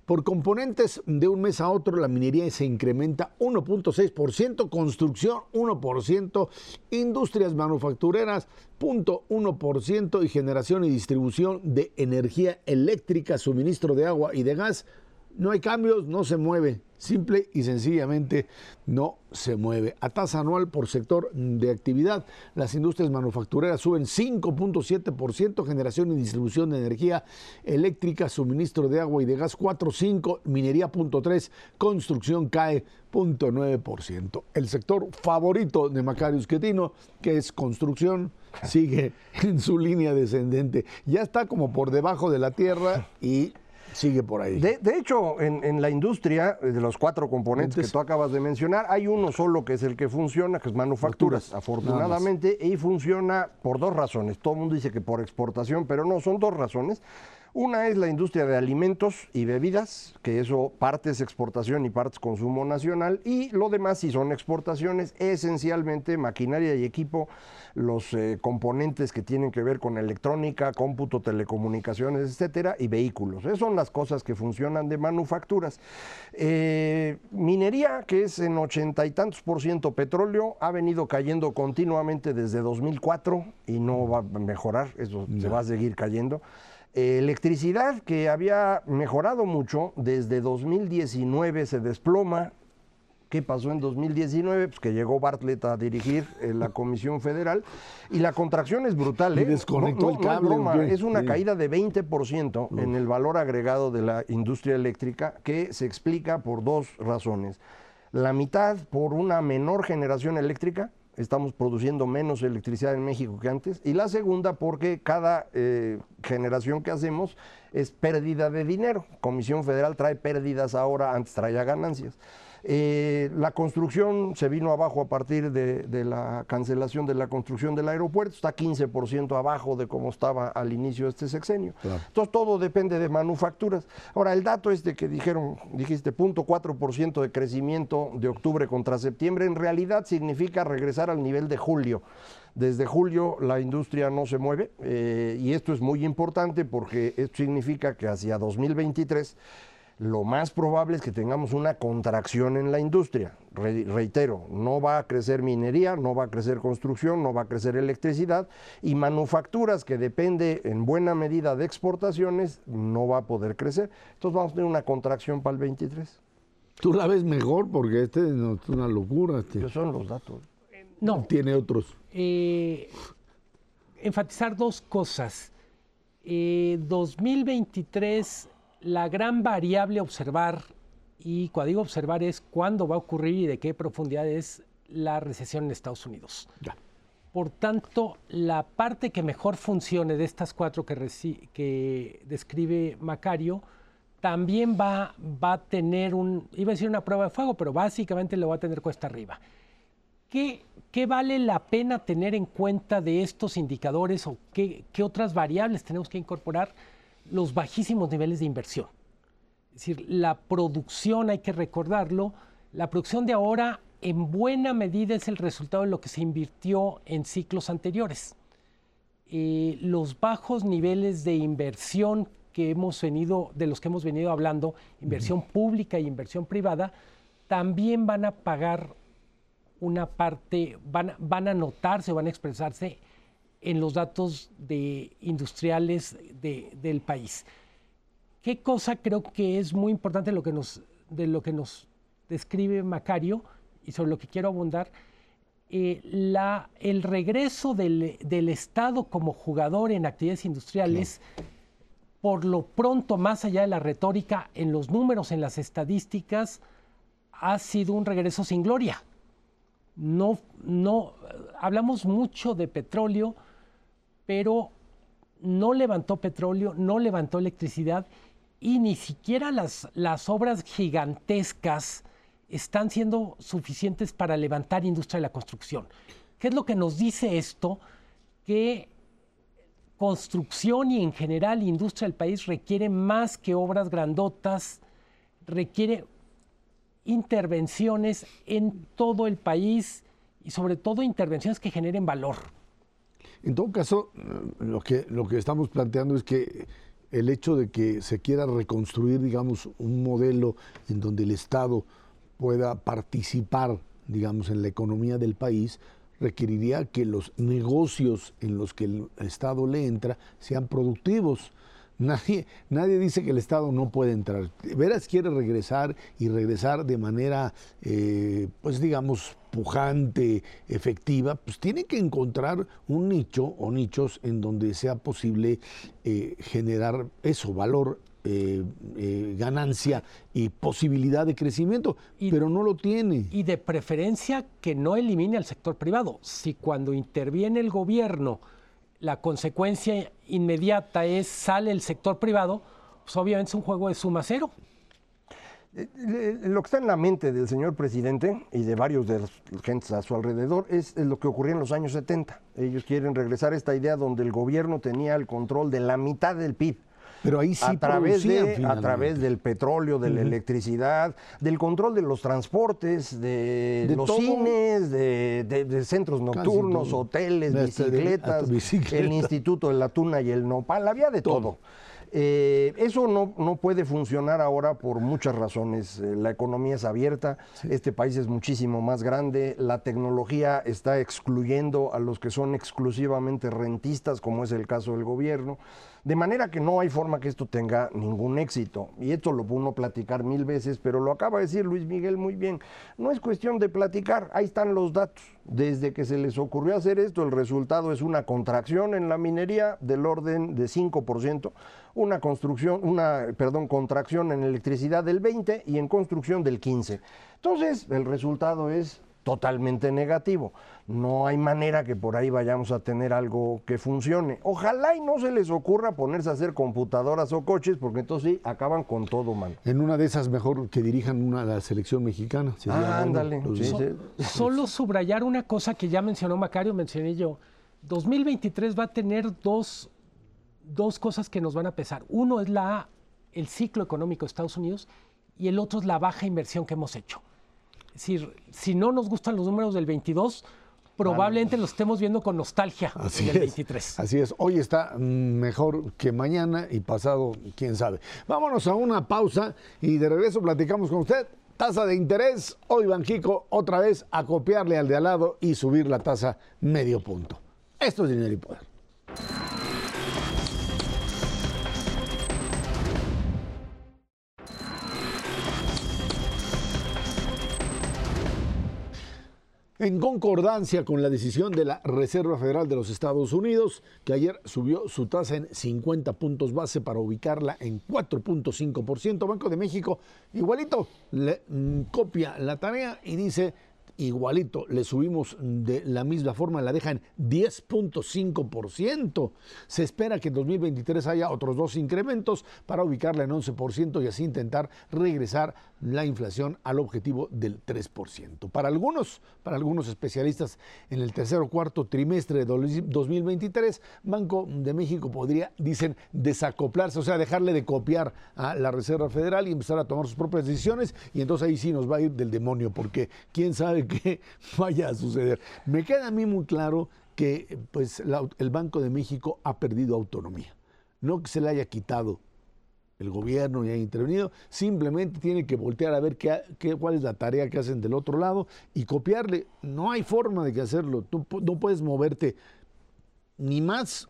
Por componentes de un mes a otro, la minería se incrementa 1.6%, construcción 1%, industrias manufactureras 0.1% y generación y distribución de energía eléctrica, suministro de agua y de gas. No hay cambios, no se mueve simple y sencillamente no se mueve. A tasa anual por sector de actividad, las industrias manufactureras suben 5.7%, generación y distribución de energía eléctrica, suministro de agua y de gas 4.5%, minería 0.3%, construcción cae 0.9%. El sector favorito de Macarius Quetino, que es construcción, sigue en su línea descendente. Ya está como por debajo de la tierra y sigue por ahí. De, hecho, en, la industria, eh, de los cuatro componentes que tú acabas de mencionar, hay uno solo que es el que funciona, que es manufacturas, afortunadamente, y funciona por dos razones. Todo el mundo dice que por exportación, pero no, son dos razones. Una es la industria de alimentos y bebidas, que eso parte es exportación y parte es consumo nacional, y lo demás si son exportaciones, esencialmente maquinaria y equipo, los eh, componentes que tienen que ver con electrónica, cómputo, telecomunicaciones, etcétera, y vehículos. Esas son las cosas que funcionan de manufacturas. Eh, minería, que es en ochenta y tantos por ciento petróleo, ha venido cayendo continuamente desde 2004 y no va a mejorar, eso se va a seguir cayendo. Electricidad, que había mejorado mucho, desde 2019 se desploma. ¿Qué pasó en 2019? Pues que llegó Bartlett a dirigir eh, la Comisión Federal y la contracción es brutal. ¿eh? desconectó el cable. es, una caída de 20% en el valor agregado de la industria eléctrica que se explica por dos razones. La mitad por una menor generación eléctrica, estamos produciendo menos electricidad en México que antes, y la segunda porque cada eh, generación que hacemos es pérdida de dinero. Comisión Federal trae pérdidas ahora, antes traía ganancias. Eh, la construcción se vino abajo a partir de, la cancelación de la construcción del aeropuerto, está 15% abajo de cómo estaba al inicio de este sexenio. Entonces todo depende de manufacturas. Ahora, el dato este que dijeron, dijiste, 0.4% de crecimiento de octubre contra septiembre, en realidad significa regresar al nivel de julio. Desde julio la industria no se mueve eh, y esto es muy importante porque esto significa que hacia 2023 lo más probable es que tengamos una contracción en la industria. reitero, no va a crecer minería, no va a crecer construcción, no va a crecer electricidad y manufacturas que depende en buena medida de exportaciones no va a poder crecer. Entonces vamos a tener una contracción para el 23. Tú la ves mejor porque este es una locura. Este. son los datos. No. Tiene otros. Eh, enfatizar dos cosas. 2023 eh, la gran variable a observar, y cuando digo observar es cuándo va a ocurrir y de qué profundidad es la recesión en Estados Unidos. Por tanto, la parte que mejor funcione de estas cuatro que, que describe Macario, también va, va, a tener un, iba a decir una prueba de fuego, pero básicamente lo va a tener cuesta arriba. ¿Qué, qué vale la pena tener en cuenta de estos indicadores o qué, qué otras variables tenemos que incorporar? Los bajísimos niveles de inversión. Es decir, la producción, hay que recordarlo, la producción de ahora en buena medida es el resultado de lo que se invirtió en ciclos anteriores. Eh, los bajos niveles de inversión que hemos venido, de los que hemos venido hablando, inversión pública e inversión privada, también van a pagar una parte, van, van a notarse, van a expresarse en los datos de industriales del país. ¿Qué cosa creo que es muy importante lo que nos, de lo que nos describe Macario y sobre lo que quiero abundar? Eh, la, el regreso del, Estado como jugador en actividades industriales, por lo pronto, más allá de la retórica, en los números, en las estadísticas, ha sido un regreso sin gloria. No, no, hablamos mucho de petróleo, pero no levantó petróleo, no levantó electricidad y ni siquiera las, las obras gigantescas están siendo suficientes para levantar industria de la construcción. ¿Qué es lo que nos dice esto? Que construcción y en general industria del país requiere más que obras grandotas, requiere intervenciones en todo el país y sobre todo intervenciones que generen valor. En todo caso, lo que, lo que estamos planteando es que el hecho de que se quiera reconstruir, digamos, un modelo en donde el Estado pueda participar, digamos, en la economía del país, requeriría que los negocios en los que el Estado le entra sean productivos. Nadie, nadie dice que el Estado no puede entrar. Veras quiere regresar y regresar de manera, eh, pues digamos, pujante, efectiva, pues tiene que encontrar un nicho o nichos en donde sea posible eh, generar eso, valor eh, ganancia y posibilidad de crecimiento, pero no lo tiene. Y de preferencia que no elimine al sector privado. Si cuando interviene el gobierno la consecuencia inmediata es sale el sector privado, pues obviamente es un juego de suma cero. Eh, lo que está en la mente del señor presidente y de varios de los gentes a su alrededor es, lo que ocurría en los años 70. Ellos quieren regresar a esta idea donde el gobierno tenía el control de la mitad del PIB. Pero ahí sí a través, de, a través del petróleo, de la electricidad, del control de los transportes, de, los cines, de, centros nocturnos, hoteles, bicicletas, el Instituto de la Tuna y el Nopal, había de todo. Eh, eso no, no, puede funcionar ahora por muchas razones. Eh, la economía es abierta, este país es muchísimo más grande, la tecnología está excluyendo a los que son exclusivamente rentistas, como es el caso del gobierno. De manera que no hay forma que esto tenga ningún éxito. Y esto lo pudo platicar mil veces, pero lo acaba de decir Luis Miguel muy bien. No es cuestión de platicar, ahí están los datos. Desde que se les ocurrió hacer esto, el resultado es una contracción en la minería del orden de 5%, una construcción, una, perdón, contracción en electricidad del 20 y en construcción del 15. Entonces, el resultado es totalmente negativo. No hay manera que por ahí vayamos a tener algo que funcione. Ojalá y no se les ocurra ponerse a hacer computadoras o coches, porque entonces sí, acaban con todo, mano. En una de esas mejor que dirijan una la selección mexicana. Ah, ándale. Solo subrayar una cosa que ya mencionó Macario, mencioné yo. 2023 va a tener dos, dos cosas que nos van a pesar. Uno es la, el ciclo económico de Estados Unidos y el otro es la baja inversión que hemos hecho. Es decir, si no nos gustan los números del 22, probablemente los estemos viendo con nostalgia así en el es, 23. Así es, hoy está mejor que mañana y pasado, quién sabe. Vámonos a una pausa y de regreso platicamos con usted. Tasa de interés, hoy Banjico otra vez a copiarle al de al lado y subir la tasa medio punto. Esto es dinero y poder. En concordancia con la decisión de la Reserva Federal de los Estados Unidos, que ayer subió su tasa en 50 puntos base para ubicarla en 4.5%, Banco de México igualito le mm, copia la tarea y dice igualito, le subimos de la misma forma, la deja en 10.5%. Se espera que en 2023 haya otros dos incrementos para ubicarla en 11% y así intentar regresar la inflación al objetivo del 3%. Para algunos, para algunos especialistas, en el tercer o cuarto trimestre de 2023, Banco de México podría, dicen, desacoplarse, o sea, dejarle de copiar a la Reserva Federal y empezar a tomar sus propias decisiones y entonces ahí sí nos va a ir del demonio, porque quién sabe qué vaya a suceder. Me queda a mí muy claro que pues, el Banco de México ha perdido autonomía. No que se le haya quitado el gobierno y haya intervenido, simplemente tiene que voltear a ver qué, cuál es la tarea que hacen del otro lado y copiarle. No hay forma de que hacerlo. Tú no puedes moverte ni más,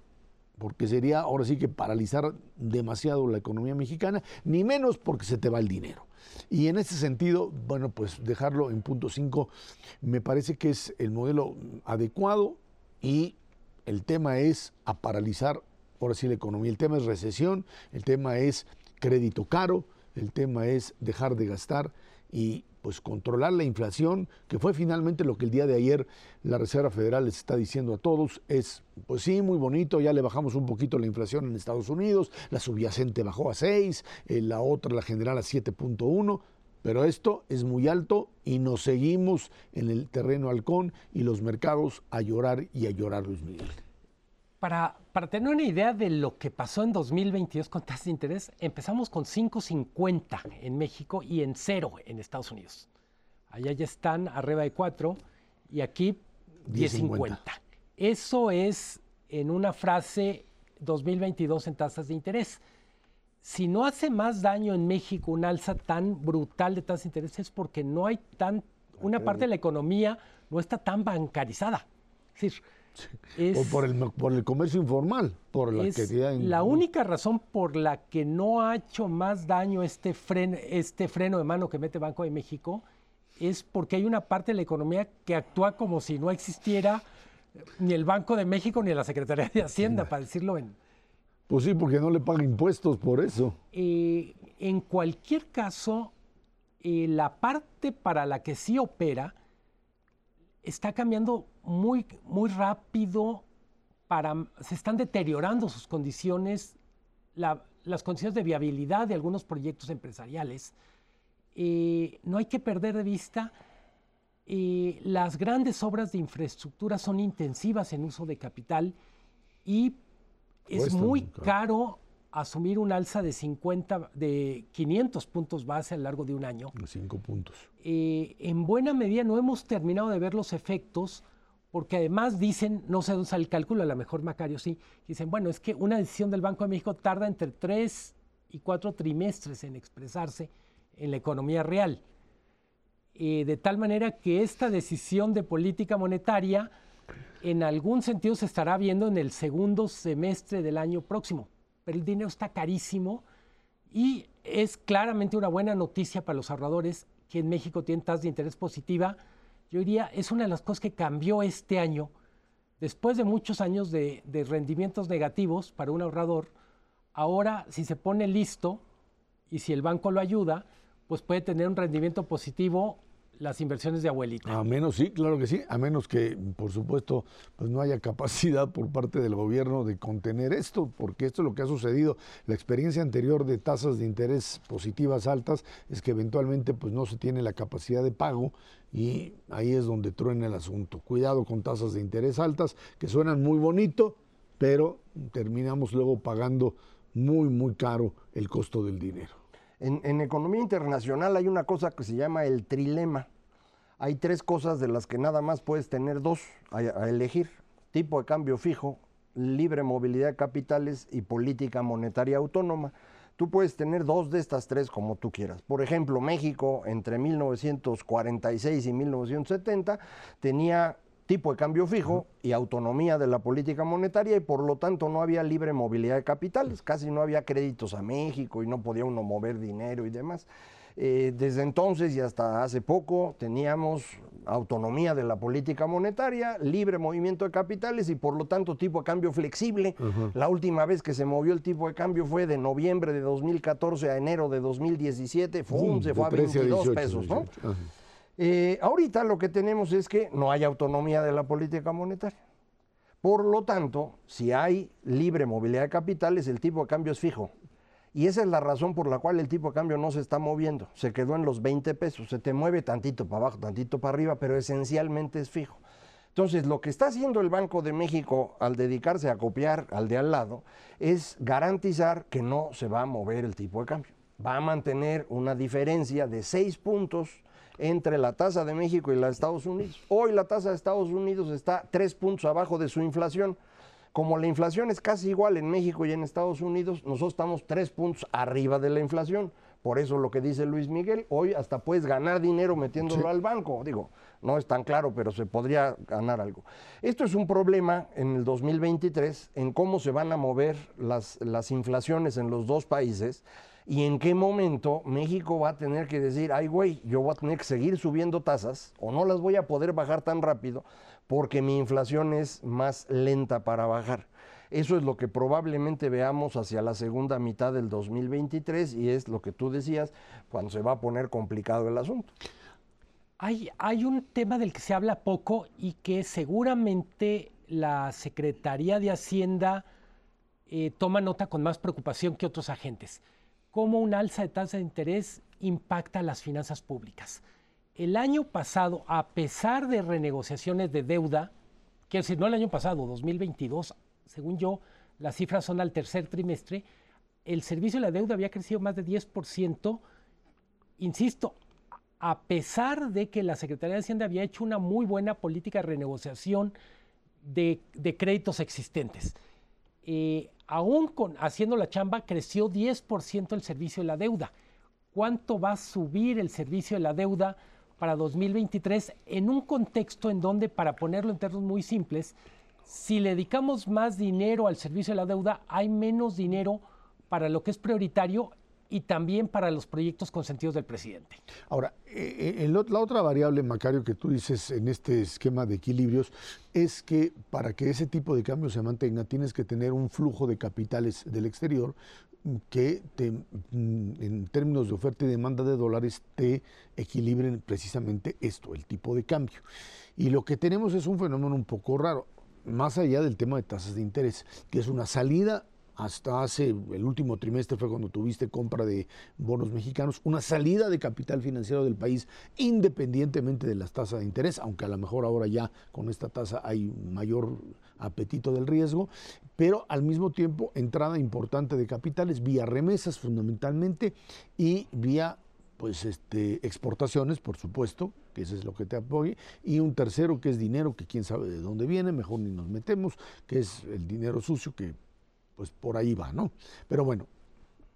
porque sería ahora sí que paralizar demasiado la economía mexicana, ni menos porque se te va el dinero. Y en ese sentido, bueno, pues dejarlo en punto 5 me parece que es el modelo adecuado y el tema es a paralizar ahora sí la economía. El tema es recesión, el tema es crédito caro, el tema es dejar de gastar y pues controlar la inflación, que fue finalmente lo que el día de ayer la Reserva Federal les está diciendo a todos, es, pues sí, muy bonito, ya le bajamos un poquito la inflación en Estados Unidos, la subyacente bajó a 6, eh, la otra, la general, a 7.1, pero esto es muy alto y nos seguimos en el terreno halcón y los mercados a llorar y a llorar, Luis Miguel. Para, tener una idea de lo que pasó en 2022 con tasas de interés, empezamos con 5.50 en México y en cero en Estados Unidos. Allá ya están arriba de 4 y aquí 10.50. Eso es en una frase 2022 en tasas de interés. Si no hace más daño en México un alza tan brutal de tasas de interés es porque no hay tan, una parte de la economía no está tan bancarizada. Es decir, o por el, por el comercio informal, por la actividad. La única razón por la que no ha hecho más daño este, este freno de mano que mete Banco de México es porque hay una parte de la economía que actúa como si no existiera ni el Banco de México ni la Secretaría de Hacienda, para decirlo en... Pues sí, porque no le pagan impuestos por eso. Eh, en cualquier caso, eh, la parte para la que sí opera está cambiando muy, muy rápido, para, se están deteriorando sus condiciones, las condiciones de viabilidad de algunos proyectos empresariales. Eh, no hay que perder de vista, eh, las grandes obras de infraestructura son intensivas en uso de capital y es muy caro asumir un alza de 50, de 500 puntos base a lo largo de un año. Cinco puntos. Eh, en buena medida no hemos terminado de ver los efectos, porque además dicen, no sé dónde sale el cálculo, a lo mejor Macario sí, dicen, bueno, es que una decisión del Banco de México tarda entre tres y cuatro trimestres en expresarse en la economía real. Eh, de tal manera que esta decisión de política monetaria en algún sentido se estará viendo en el segundo semestre del año próximo pero el dinero está carísimo y es claramente una buena noticia para los ahorradores que en México tienen tasas de interés positiva. Yo diría, es una de las cosas que cambió este año. Después de muchos años de, de rendimientos negativos para un ahorrador, ahora si se pone listo y si el banco lo ayuda, pues puede tener un rendimiento positivo las inversiones de abuelita. A menos, sí, claro que sí, a menos que, por supuesto, pues no haya capacidad por parte del gobierno de contener esto, porque esto es lo que ha sucedido. La experiencia anterior de tasas de interés positivas altas es que eventualmente pues no se tiene la capacidad de pago y ahí es donde truena el asunto. Cuidado con tasas de interés altas que suenan muy bonito, pero terminamos luego pagando muy, muy caro el costo del dinero. En, economía internacional hay una cosa que se llama el trilema. Hay tres cosas de las que nada más puedes tener dos a, elegir. Tipo de cambio fijo, libre movilidad de capitales y política monetaria autónoma. Tú puedes tener dos de estas tres como tú quieras. Por ejemplo, México entre 1946 y 1970 tenía tipo de cambio fijo y autonomía de la política monetaria y por lo tanto no había libre movilidad de capitales, casi no había créditos a México y no podía uno mover dinero y demás. Eh, desde entonces y hasta hace poco teníamos autonomía de la política monetaria, libre movimiento de capitales y por lo tanto tipo de cambio flexible. La última vez que se movió el tipo de cambio fue de noviembre de 2014 a enero de 2017, ¡fum! se fue a 22 pesos, ¿no? Eh, ahorita lo que tenemos es que no hay autonomía de la política monetaria. Por lo tanto, si hay libre movilidad de capitales, el tipo de cambio es fijo. Y esa es la razón por la cual el tipo de cambio no se está moviendo. Se quedó en los 20 pesos. Se te mueve tantito para abajo, tantito para arriba, pero esencialmente es fijo. Entonces, lo que está haciendo el Banco de México al dedicarse a copiar al de al lado es garantizar que no se va a mover el tipo de cambio. Va a mantener una diferencia de 6 puntos entre la tasa de México y la de Estados Unidos. Hoy la tasa de Estados Unidos está tres puntos abajo de su inflación. Como la inflación es casi igual en México y en Estados Unidos, nosotros estamos tres puntos arriba de la inflación. Por eso lo que dice Luis Miguel, hoy hasta puedes ganar dinero metiéndolo al banco. Digo, no es tan claro, pero se podría ganar algo. Esto es un problema en el 2023 en cómo se van a mover las, las inflaciones en los dos países y en qué momento México va a tener que decir, ay güey, yo voy a tener que seguir subiendo tasas o no las voy a poder bajar tan rápido porque mi inflación es más lenta para bajar. Eso es lo que probablemente veamos hacia la segunda mitad del 2023 y es lo que tú decías cuando se va a poner complicado el asunto. Hay, un tema del que se habla poco y que seguramente la Secretaría de Hacienda eh, toma nota con más preocupación que otros agentes cómo un alza de tasa de interés impacta las finanzas públicas. El año pasado, a pesar de renegociaciones de deuda, quiero decir, no el año pasado, 2022, según yo, las cifras son al tercer trimestre, el servicio de la deuda había crecido más de 10%, insisto, a pesar de que la Secretaría de Hacienda había hecho una muy buena política de renegociación de, créditos existentes. Eh, aún haciendo la chamba, creció 10% el servicio de la deuda. ¿Cuánto va a subir el servicio de la deuda para 2023 en un contexto en donde, para ponerlo en términos muy simples, si le dedicamos más dinero al servicio de la deuda, hay menos dinero para lo que es prioritario y también para los proyectos consentidos del presidente. Ahora, eh, eh, la otra variable, Macario, que tú dices en este esquema de equilibrios, es que para que ese tipo de cambio se mantenga, tienes que tener un flujo de capitales del exterior que te, mm, en términos de oferta y demanda de dólares te equilibren precisamente esto, el tipo de cambio. Y lo que tenemos es un fenómeno un poco raro, más allá del tema de tasas de interés, que es una salida hasta hace el último trimestre fue cuando tuviste compra de bonos mexicanos, una salida de capital financiero del país independientemente de las tasas de interés, aunque a lo mejor ahora ya con esta tasa hay mayor apetito del riesgo, pero al mismo tiempo entrada importante de capitales vía remesas fundamentalmente y vía pues este, exportaciones, por supuesto, que eso es lo que te apoye, y un tercero que es dinero que quién sabe de dónde viene, mejor ni nos metemos, que es el dinero sucio que pues por ahí va, ¿no? Pero bueno,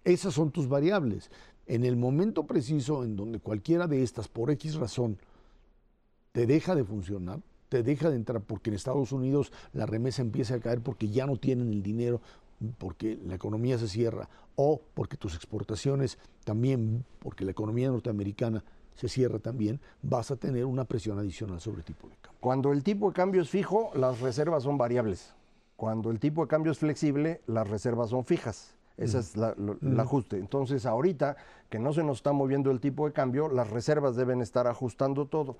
esas son tus variables. En el momento preciso en donde cualquiera de estas, por X razón, te deja de funcionar, te deja de entrar porque en Estados Unidos la remesa empieza a caer porque ya no tienen el dinero, porque la economía se cierra, o porque tus exportaciones también, porque la economía norteamericana se cierra también, vas a tener una presión adicional sobre el tipo de cambio. Cuando el tipo de cambio es fijo, las reservas son variables. Cuando el tipo de cambio es flexible, las reservas son fijas. Ese es el ajuste. Entonces, ahorita que no se nos está moviendo el tipo de cambio, las reservas deben estar ajustando todo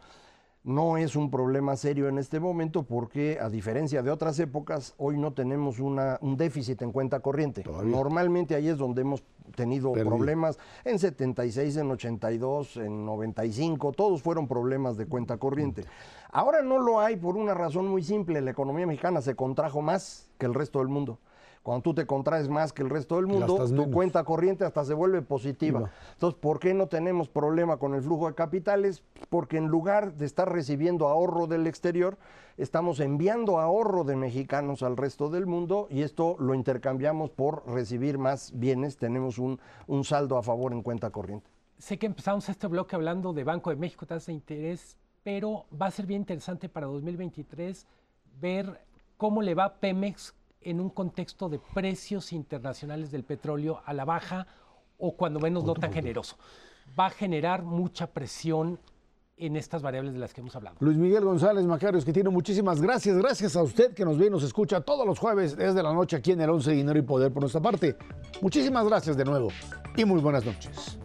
no es un problema serio en este momento porque, a diferencia de otras épocas, hoy no tenemos una, un déficit en cuenta corriente. Normalmente ahí es donde hemos tenido problemas en 76, en 82, en 95, todos fueron problemas de cuenta corriente. Ahora no lo hay por una razón muy simple, la economía mexicana se contrajo más que el resto del mundo. Cuando tú te contraes más que el resto del mundo, tu cuenta corriente hasta se vuelve positiva. Entonces, ¿por qué no tenemos problema con el flujo de capitales? Porque en lugar de estar recibiendo ahorro del exterior, estamos enviando ahorro de mexicanos al resto del mundo y esto lo intercambiamos por recibir más bienes. Tenemos un, un saldo a favor en cuenta corriente. Sé que empezamos este bloque hablando de Banco de México, tasa de interés, pero va a ser bien interesante para 2023 ver cómo le va a Pemex en un contexto de precios internacionales del petróleo a la baja o cuando menos no tan generoso. Va a generar mucha presión en estas variables de las que hemos hablado. Luis Miguel González Macarios, que tiene muchísimas gracias. Gracias a usted que nos ve y nos escucha todos los jueves desde la noche aquí en el 11 Dinero y Poder por nuestra parte. Muchísimas gracias de nuevo y muy buenas noches.